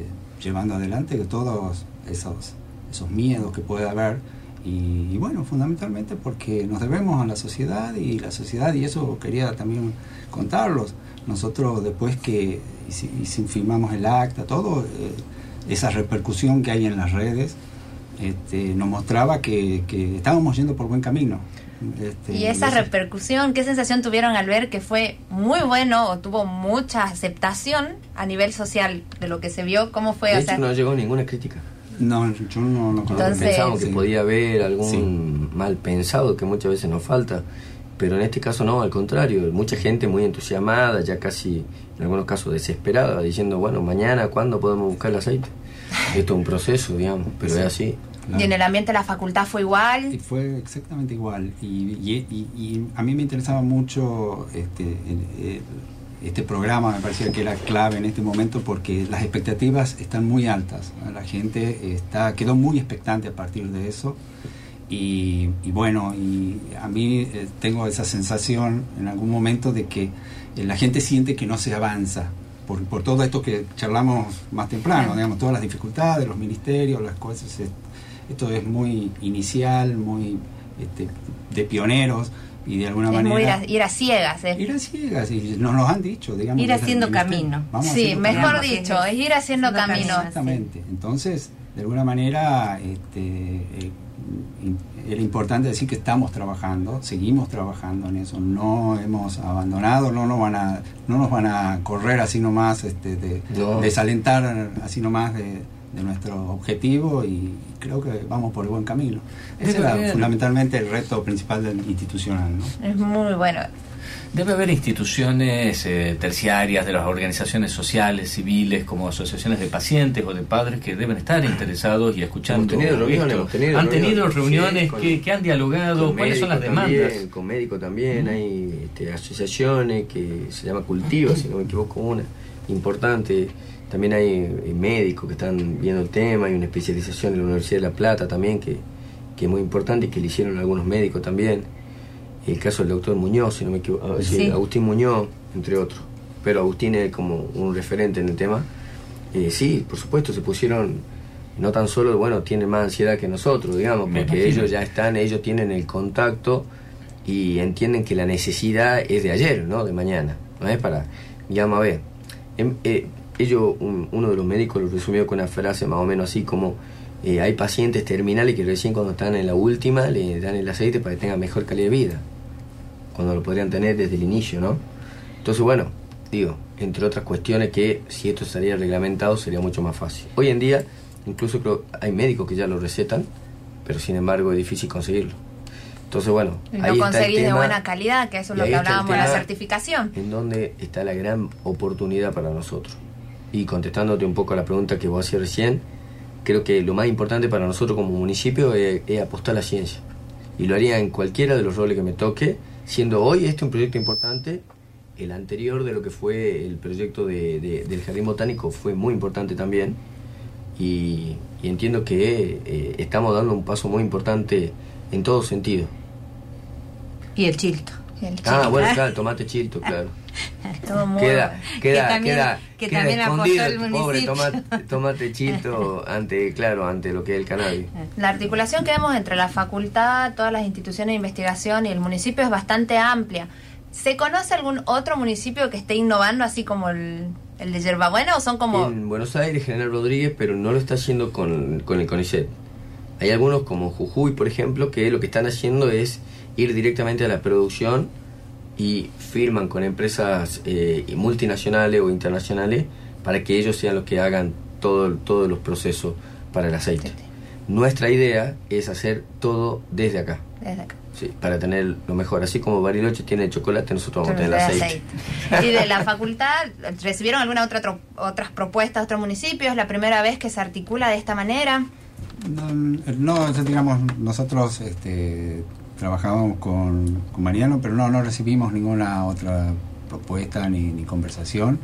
llevando adelante todos esos, esos miedos que puede haber y, y bueno, fundamentalmente porque nos debemos a la sociedad y la sociedad, y eso quería también contarlos. Nosotros después que hici- hici- firmamos el acta, todo, eh, esa repercusión que hay en las redes, este, nos mostraba que, que estábamos yendo por buen camino. Este, Y esa repercusión, ¿qué sensación tuvieron al ver que fue muy bueno o tuvo mucha aceptación a nivel social de lo que se vio? ¿Cómo fue? De O hecho, sea, no llegó ninguna crítica. No, yo no, no. Entonces- Pensábamos que Sí. podía haber algún Sí. mal pensado que muchas veces nos falta, pero en este caso no, al contrario, mucha gente muy entusiasmada, ya casi en algunos casos desesperada, diciendo, bueno, mañana, ¿cuándo podemos buscar el aceite? Esto es un proceso, digamos, pero es así. Y en el ambiente de la facultad fue igual. Y fue exactamente igual. Y, y- y- y a mí me interesaba mucho este, el- el- este programa, me parecía que era clave en este momento porque las expectativas están muy altas. La gente está quedó muy expectante a partir de eso. Y, y bueno, y a mí eh, tengo esa sensación en algún momento de que eh, la gente siente que no se avanza. Por, por todo esto que charlamos más temprano, digamos, todas las dificultades, los ministerios, las cosas, eh, esto es muy inicial, muy este, de pioneros y de alguna Es muy ir manera a, ir a ciegas. es- ir a ciegas y nos lo han dicho, digamos. Ir haciendo camino. Vamos Sí, haciendo mejor camino. dicho, es ir haciendo Haciendo camino. Exactamente. Entonces, de alguna manera, este, eh, in- era importante decir que estamos trabajando, seguimos trabajando en eso, no hemos abandonado, no nos van a, no nos van a correr así nomás, este, de, No. desalentar así nomás de, de nuestro objetivo y creo que vamos por el buen camino. Ese Debe era haber- fundamentalmente el reto principal del institucional. ¿no? Es muy bueno. Debe haber instituciones eh, terciarias de las organizaciones sociales, civiles, como asociaciones de pacientes o de padres que deben estar interesados y escuchando. Hemos tenido reuniones, esto. hemos tenido han tenido reuniones, con- que, que han dialogado, cuáles son las demandas. También, con médicos también, hay este, asociaciones que se llama Cultiva, si no me equivoco, una importante. También hay eh, médicos que están viendo el tema, hay una especialización en la Universidad de La Plata también que, que es muy importante y que le hicieron algunos médicos también. El caso del doctor Muñoz, si no me equivoco, ah, sí. Agustín Muñoz, entre otros. Pero Agustín es como un referente en el tema. Eh, sí, por supuesto, se pusieron, no tan solo, bueno, tienen más ansiedad que nosotros, digamos, Me porque imagino. ellos ya están, ellos tienen el contacto y entienden que la necesidad es de ayer, ¿no? De mañana. No es para, digamos, a ver, em- eh, ellos, un- uno de los médicos lo resumió con una frase más o menos así como, eh, hay pacientes terminales que recién cuando están en la última le dan el aceite para que tengan mejor calidad de vida, cuando lo podrían tener desde el inicio, ¿no? Entonces, bueno, digo, entre otras cuestiones que si esto estaría reglamentado sería mucho más fácil. Hoy en día, incluso creo, hay médicos que ya lo recetan, pero sin embargo es difícil conseguirlo. Entonces, bueno, Y ahí lo está el conseguís de tema buena calidad, que eso es lo que hablábamos de la tema. certificación. en donde está la gran oportunidad para nosotros. Y contestándote un poco a la pregunta que vos hacías recién, creo que lo más importante para nosotros como municipio es, es apostar a la ciencia. Y lo haría en cualquiera de los roles que me toque, siendo hoy este un proyecto importante. El anterior de lo que fue el proyecto de- de- del Jardín Botánico fue muy importante también. Y, y entiendo que eh, estamos dando un paso muy importante en todo sentido. Y el chilto. Y el Ah, chico, bueno, claro, tomate chilto, claro. Todo Queda, queda, Que también- queda, que queda también escondido el pobre tomate, tomate chilto ante, claro, ante lo que es el cannabis. La articulación que vemos entre la facultad, todas las instituciones de investigación y el municipio es bastante amplia. ¿Se conoce algún otro municipio que esté innovando así como el, el de Yerbabuena o son como... En Buenos Aires, General Rodríguez, pero no lo está haciendo con, con el CONICET. Hay algunos como Jujuy, por ejemplo, que lo que están haciendo es ir directamente a la producción y firman con empresas eh, multinacionales o internacionales para que ellos sean los que hagan todo, todos los procesos para el aceite. Nuestra idea es hacer todo desde acá. Desde acá. Sí, para tener lo mejor. Así como Bariloche tiene el chocolate, nosotros vamos a tener el De aceite. aceite. Y de la facultad, ¿recibieron alguna otra tro- otras propuestas de otros municipios? ¿Es la primera vez que se articula de esta manera? No, no, digamos, nosotros este, trabajábamos con, con Mariano, pero no, no recibimos ninguna otra propuesta ni, ni conversación,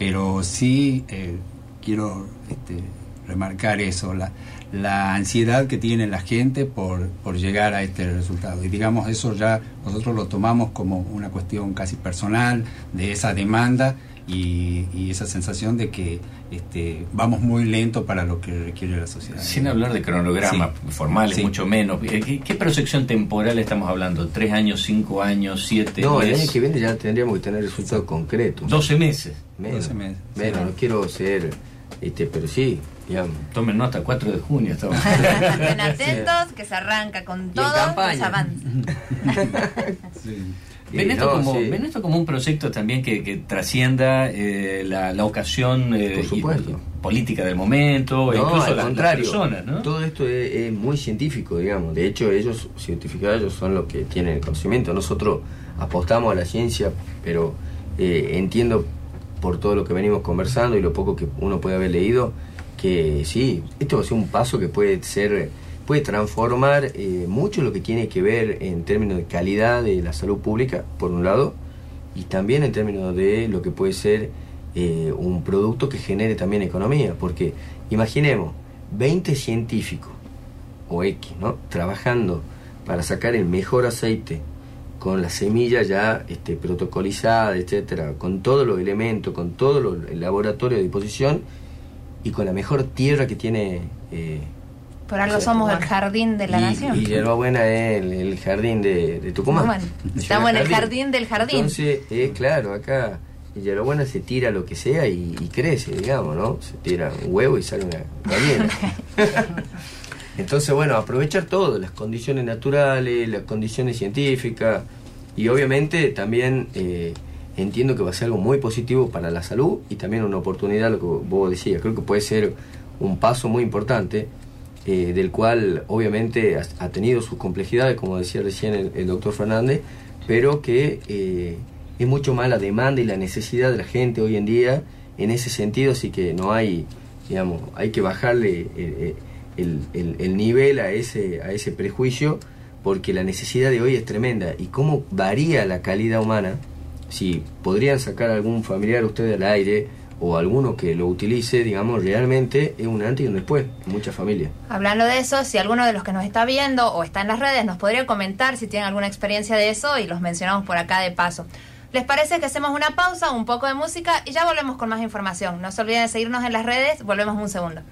pero sí eh, quiero este, remarcar eso, la, la ansiedad que tiene la gente por, por llegar a este resultado. Y digamos, eso ya nosotros lo tomamos como una cuestión casi personal de esa demanda y, y esa sensación de que este, vamos muy lento para lo que requiere la sociedad. Sin hablar de cronogramas formales, Sí. mucho menos. Eh, ¿Qué, qué proyección temporal estamos hablando? ¿Tres años, cinco años, siete No, el meses? año que viene ya tendríamos que tener resultados concretos. 12 meses. Menos, 12 meses. menos, no quiero ser, este, pero sí, digamos. Tomen nota, 4 de junio estamos. Estén atentos, que se arranca con todo, campaña. los avances. Ven esto, no, como, sí. ven esto como un proyecto también que, que trascienda eh, la, la ocasión eh, y- política del momento, No, incluso al las, las contrario, personas, ¿no? todo esto es, es muy científico, digamos. De hecho, ellos, científicos, ellos son los que tienen el conocimiento. Nosotros apostamos a la ciencia, pero eh, entiendo por todo lo que venimos conversando y lo poco que uno puede haber leído, que sí, esto va a ser un paso que puede ser, puede transformar eh, mucho lo que tiene que ver en términos de calidad de la salud pública, por un lado, y también en términos de lo que puede ser eh, un producto que genere también economía, porque imaginemos 20 científicos o X, ¿no? Trabajando para sacar el mejor aceite con la semilla ya este, protocolizada, etcétera, con todos los elementos, con todo lo- el laboratorio a disposición y con la mejor tierra que tiene eh, Por algo somos el jardín de la y, nación. Y Yerba Buena es el, el jardín de, de Tucumán. Estamos en el jardín del jardín. Entonces, es claro, acá en Yerba Buena se tira lo que sea y, y crece, digamos, ¿no? Se tira un huevo y sale una gallina. Entonces, bueno, aprovechar todo, las condiciones naturales, las condiciones científicas y obviamente también eh, entiendo que va a ser algo muy positivo para la salud y también una oportunidad, lo que vos decías, creo que puede ser un paso muy importante eh, del cual obviamente ha, tenido sus complejidades, como decía recién el, doctor Fernández, pero que eh, es mucho más la demanda y la necesidad de la gente hoy en día en ese sentido, así que no hay, digamos, hay que bajarle eh, el, el- el nivel a ese, a ese prejuicio porque la necesidad de hoy es tremenda. Y cómo varía la calidad humana, si podrían sacar algún familiar ustedes al aire o alguno que lo utilice, digamos, realmente es un antes y un después muchas familias. Hablando de eso, si alguno de los que nos está viendo o está en las redes nos podría comentar si tienen alguna experiencia de eso y los mencionamos por acá de paso. ¿Les parece que hacemos una pausa, un poco de música y ya volvemos con más información? No se olviden de seguirnos en las redes, volvemos un segundo.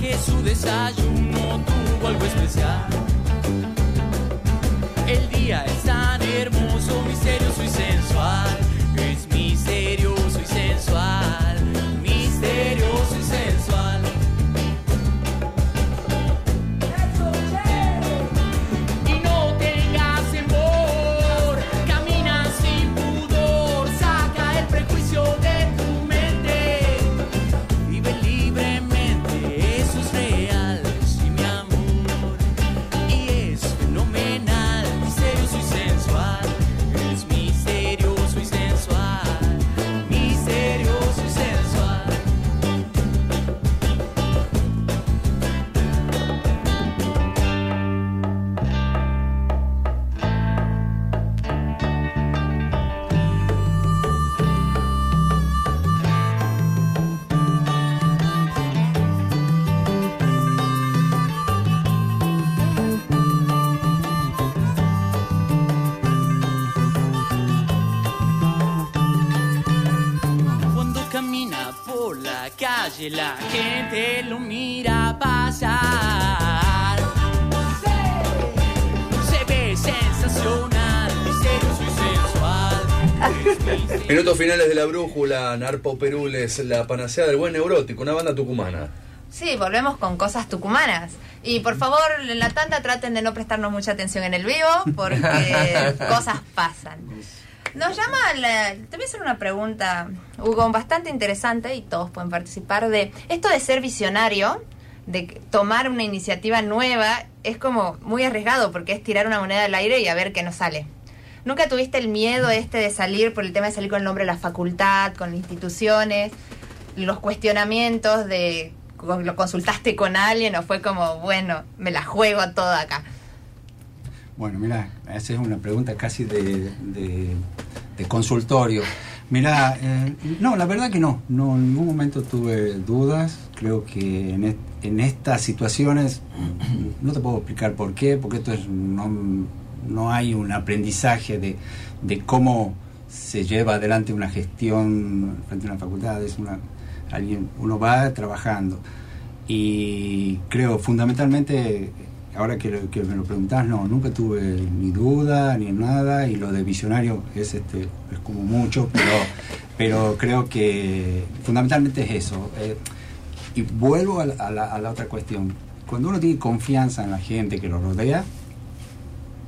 Que su desayuno tuvo algo especial? El día es tan hermoso, misterioso y sensual. La gente lo mira pasar. Se ve sensacional, misterioso y sensual. Minutos finales de la brújula, Narpo Perules, la panacea del buen neurótico, una banda tucumana. Sí, volvemos con cosas tucumanas. Y por favor, en la tanda traten de no prestarnos mucha atención en el vivo, porque cosas pasan. Nos llama, la, te voy a hacer una pregunta, Hugo, bastante interesante y todos pueden participar de esto de ser visionario, de tomar una iniciativa nueva, es como muy arriesgado porque es tirar una moneda al aire y a ver qué nos sale. ¿Nunca tuviste el miedo este de salir por el tema de salir con el nombre de la facultad, con instituciones, los cuestionamientos de lo consultaste con alguien o fue como, bueno, me la juego toda acá? Bueno, mira, esa es una pregunta casi de, de- consultorio. Mira, eh, no, la verdad que no, no, en ningún momento tuve dudas. Creo que en, en estas situaciones, no te puedo explicar por qué, porque esto es, no, no hay un aprendizaje de, de cómo se lleva adelante una gestión frente a una facultad, es una, alguien, uno va trabajando. Y creo fundamentalmente, ahora que, que me lo preguntás, no, nunca tuve ni duda ni nada, y lo de visionario es, este, es como mucho, pero, pero creo que fundamentalmente es eso. eh, y vuelvo a la, otra cuestión. Cuando uno tiene confianza en la gente que lo rodea,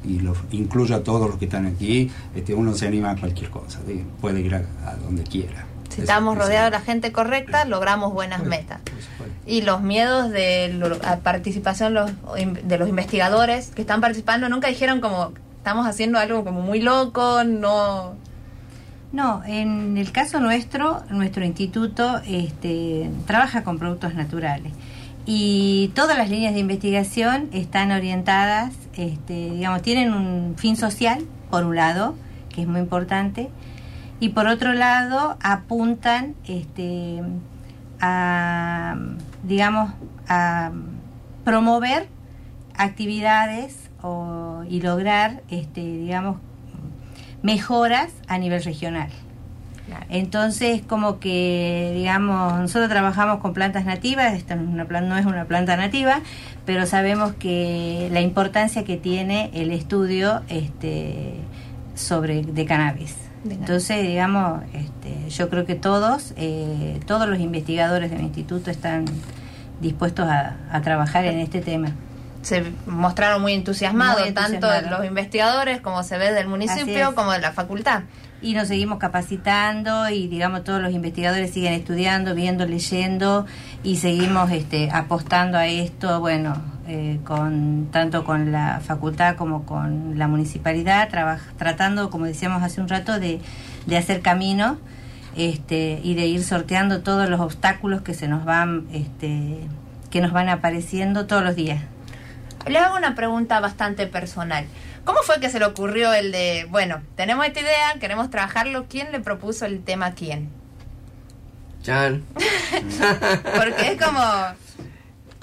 y lo incluyo a todos los que están aquí, este, uno se anima a cualquier cosa, de- puede ir a donde quiera. Si Es- estamos es- rodeados de la gente correcta, logramos buenas metas. Y los miedos de lo- la participación los- de los investigadores que están participando nunca dijeron como estamos haciendo algo como muy loco, no... No, en el caso nuestro, nuestro instituto este, trabaja con productos naturales. Y todas las líneas de investigación están orientadas, este, digamos, tienen un fin social, por un lado, que es muy importante, y por otro lado apuntan este, a, digamos, a promover actividades o- y lograr, este, digamos, mejoras a nivel regional. Entonces, como que, digamos, nosotros trabajamos con plantas nativas, esta no es una, plan- no es una planta nativa, pero sabemos que la importancia que tiene el estudio este, sobre de cannabis. Entonces, digamos, este, yo creo que todos, eh, todos los investigadores de mi instituto están dispuestos a, a trabajar en este tema. Se mostraron muy entusiasmados, Muy tanto los investigadores como se ve del municipio como de la facultad. Y nos seguimos capacitando y digamos todos los investigadores siguen estudiando, viendo, leyendo y seguimos este, apostando a esto, bueno, eh, con tanto con la facultad como con la municipalidad, traba- tratando, como decíamos hace un rato, de, de hacer camino este, y de ir sorteando todos los obstáculos que se nos van, este, que nos van apareciendo todos los días. Les hago una pregunta bastante personal. ¿Cómo fue que se le ocurrió el de, bueno, tenemos esta idea, queremos trabajarlo, ¿quién le propuso el tema a quién? Chan, Porque es como,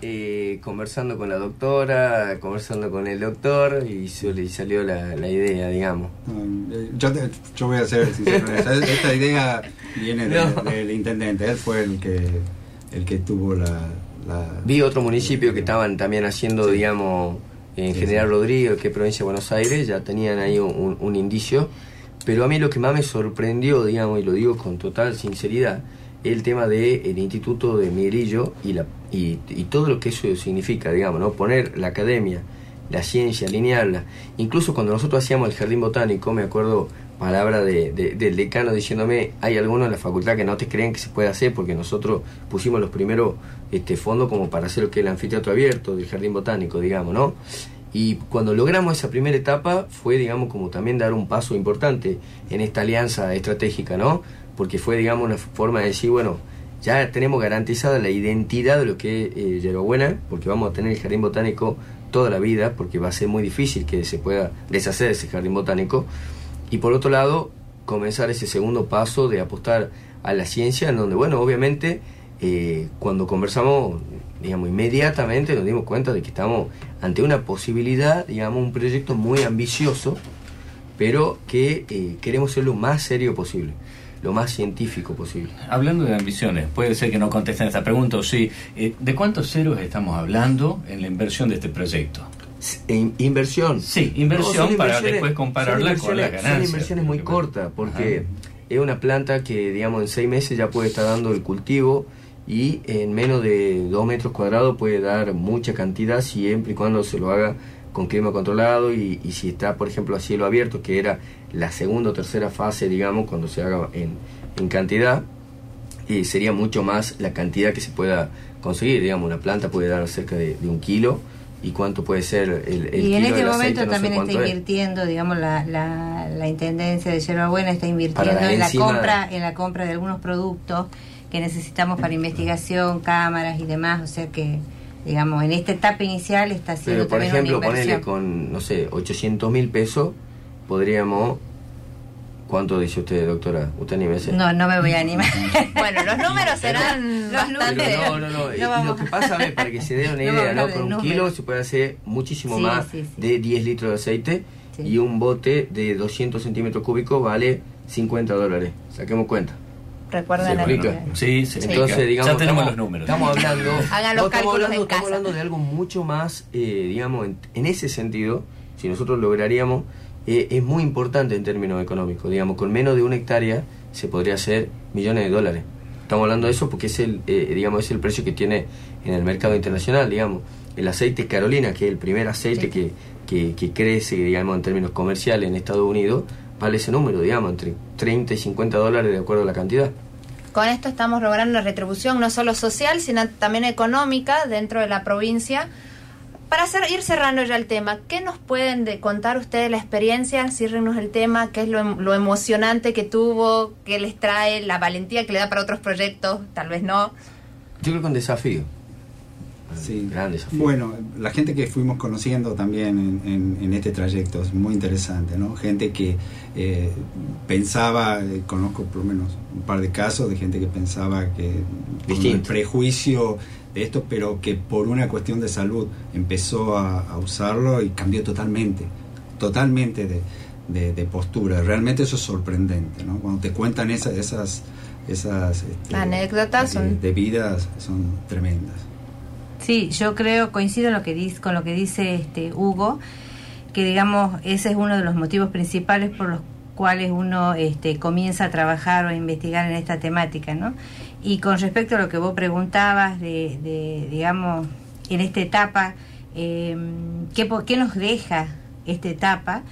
eh, conversando con la doctora, conversando con el doctor y, y salió la, la idea, digamos. Mm, eh, Yo, te- yo voy a ser sincero. en eso. Esta idea viene No. del intendente. Él fue el que, el que tuvo la, la- Vi otro municipio que estaban también haciendo, digamos, en General. Rodríguez, que es provincia de Buenos Aires, ya tenían ahí un, un- un indicio. Pero a mí lo que más me sorprendió, digamos, y lo digo con total sinceridad, el tema del Instituto de Miguelillo y, la, y, y todo lo que eso significa, digamos, ¿no? Poner la academia, la ciencia, alinearla. Incluso cuando nosotros hacíamos el jardín botánico, me acuerdo palabra de, de- del decano diciéndome, hay algunos en la facultad que no te creen que se puede hacer porque nosotros pusimos los primeros este, fondos como para hacer lo que es el anfiteatro abierto del jardín botánico, digamos, ¿no? Y cuando logramos esa primera etapa fue, digamos, como también dar un paso importante en esta alianza estratégica, ¿no? Porque fue, digamos, una forma de decir, bueno, ya tenemos garantizada la identidad de lo que es eh, Yerbabuena, porque vamos a tener el jardín botánico toda la vida, porque va a ser muy difícil que se pueda deshacer ese jardín botánico. Y por otro lado, comenzar ese segundo paso de apostar a la ciencia, en donde, bueno, obviamente, eh, cuando conversamos, digamos, inmediatamente nos dimos cuenta de que estamos ante una posibilidad, digamos, un proyecto muy ambicioso, pero que eh, queremos ser lo más serio posible, lo más científico posible. Hablando de ambiciones, puede ser que no contesten esta pregunta o sí. eh, ¿De cuántos ceros estamos hablando en la inversión de este proyecto? En inversión. Sí, inversión son para después compararla con inversiones- ganancias. Son inversiones muy cortas, porque es una planta que, digamos, en seis meses ya puede estar dando el cultivo y en menos de 2 metros cuadrados puede dar mucha cantidad siempre y cuando se lo haga con clima controlado y, y si está, por ejemplo, a cielo abierto, que era la segunda o tercera fase, digamos, cuando se haga en, en cantidad, y sería mucho más la cantidad que se pueda conseguir. Digamos, una planta puede dar cerca de, de un kilo y cuánto puede ser el, el y en este momento aceite, no sé también está es. invirtiendo, digamos, la, la, la Intendencia de Yerbabuena está invirtiendo la en la compra en la compra de algunos productos que necesitamos para investigación, cámaras y demás, o sea que, digamos, en esta etapa inicial está haciendo Pero, por también ejemplo, una ponerle con, no sé, 800 mil pesos, podríamos... ¿Cuánto dice usted, doctora? Usted ni me sé. No, no me voy a animar. Bueno, los números serán bastante... Pero no, no, no. No lo que pasa, a ver, para que se dé una idea, ¿no? Con un números. kilo se puede hacer muchísimo Sí, más sí, sí. de 10 litros de aceite Sí. y un bote de 200 centímetros cúbicos vale 50 dólares. Saquemos cuenta. Recuerden ¿Se el- explica? Sí, se Entonces, digamos, ya tenemos estamos, los números. Estamos hablando, Hagan los no, estamos cálculos hablando, en estamos casa. hablando de algo mucho más, eh, digamos, en, en ese sentido, si nosotros lograríamos, eh, es muy importante en términos económicos. Digamos, con menos de una hectárea se podría hacer millones de dólares. Estamos hablando de eso porque es el, eh, digamos, es el precio que tiene en el mercado internacional, digamos. El aceite Carolina, que es el primer aceite Sí. que, que, que crece, digamos, en términos comerciales en Estados Unidos, vale ese número, digamos, entre 30 y 50 dólares de acuerdo a la cantidad. Con esto estamos logrando una retribución no solo social, sino también económica dentro de la provincia. Para hacer, ir cerrando ya el tema, ¿qué nos pueden de contar ustedes la experiencia? Ciérrenos el tema, qué es lo, em- lo emocionante que tuvo, qué les trae, la valentía que le da para otros proyectos, tal vez no. Yo creo que un desafío. Sí. Gran desafío. Bueno, la gente que fuimos conociendo también en, en- en este trayecto es muy interesante, ¿no? Gente que eh, pensaba, eh, conozco por lo menos un par de casos de gente que pensaba que con el Distinto. prejuicio de esto, pero que por una cuestión de salud empezó a, a usarlo y cambió totalmente, totalmente de, de- de postura. Realmente eso es sorprendente, ¿no? Cuando te cuentan esa- esas, esas este, Anécdotas de- son- de vidas son tremendas. Sí, yo creo, coincido en lo que dice, con lo que dice este Hugo, que digamos, ese es uno de los motivos principales por los cuales uno este, comienza a trabajar o a investigar en esta temática, ¿no? Y con respecto a lo que vos preguntabas de, de, digamos, en esta etapa, eh, ¿qué, ¿qué nos deja esta etapa?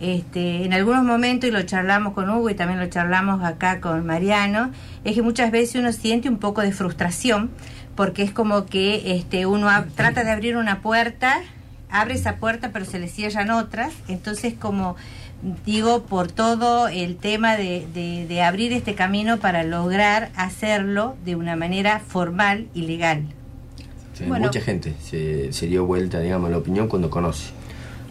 Este, en algunos momentos, y lo charlamos con Hugo y también lo charlamos acá con Mariano, es que muchas veces uno siente un poco de frustración porque es como que este, uno trata de abrir una puerta, abre esa puerta pero se le cierran otras, entonces como digo, por todo el tema de, de- de abrir este camino para lograr hacerlo de una manera formal y legal. Sí, Bueno. Mucha gente se, se dio vuelta, digamos, la opinión cuando conoce.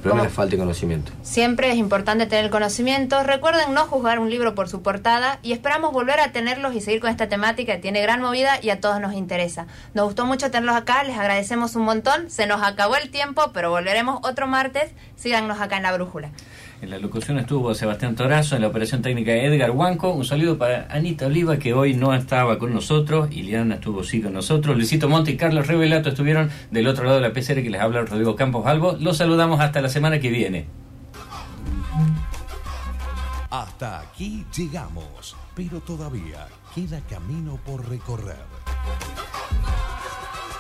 ¿Cómo? es falta de conocimiento. Siempre es importante tener conocimiento. Recuerden no juzgar un libro por su portada y esperamos volver a tenerlos y seguir con esta temática que tiene gran movida y a todos nos interesa. Nos gustó mucho tenerlos acá, les agradecemos un montón. Se nos acabó el tiempo, pero volveremos otro martes. Síganos acá en la brújula. En la locución estuvo Sebastián Torazo, en la operación técnica Edgar Huanco. Un saludo para Anita Oliva, que hoy no estaba con nosotros. Iliana estuvo sí con nosotros. Luisito Monte y Carlos Revelato estuvieron del otro lado de la pecera que les habla Rodrigo Campos Albo. Los saludamos hasta la semana que viene. Hasta aquí llegamos, pero todavía queda camino por recorrer.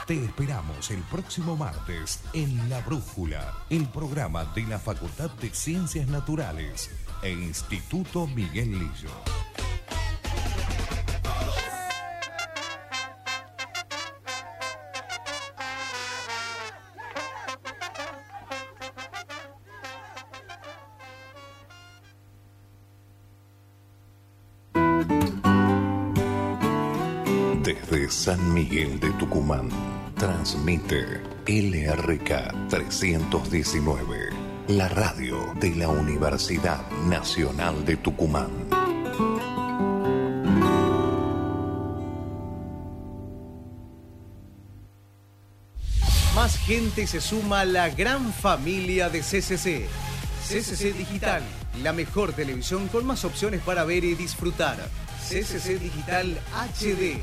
Te esperamos el próximo martes en La Brújula, el programa de la Facultad de Ciencias Naturales e Instituto Miguel Lillo. Desde San Miguel de Tucumán, transmite LRK 319, la radio de la Universidad Nacional de Tucumán. Más gente se suma a la gran familia de CCC. CCC Digital, la mejor televisión con más opciones para ver y disfrutar. CCC Digital HD,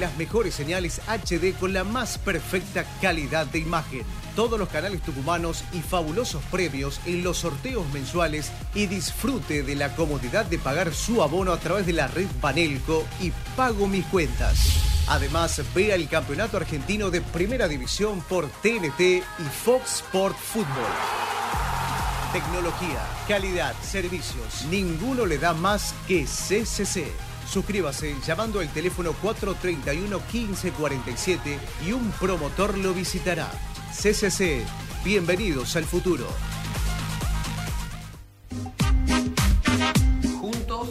las mejores señales HD con la más perfecta calidad de imagen. Todos los canales tucumanos y fabulosos premios en los sorteos mensuales y disfrute de la comodidad de pagar su abono a través de la red Banelco y Pago Mis Cuentas. Además, vea el Campeonato Argentino de Primera División por TNT y Fox Sport Fútbol. Tecnología, calidad, servicios. Ninguno le da más que CCC. Suscríbase llamando al teléfono 431 1547 y un promotor lo visitará. CCC, bienvenidos al futuro. Juntos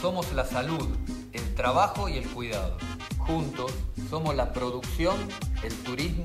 somos la salud, el trabajo y el cuidado. Juntos somos la producción, el turismo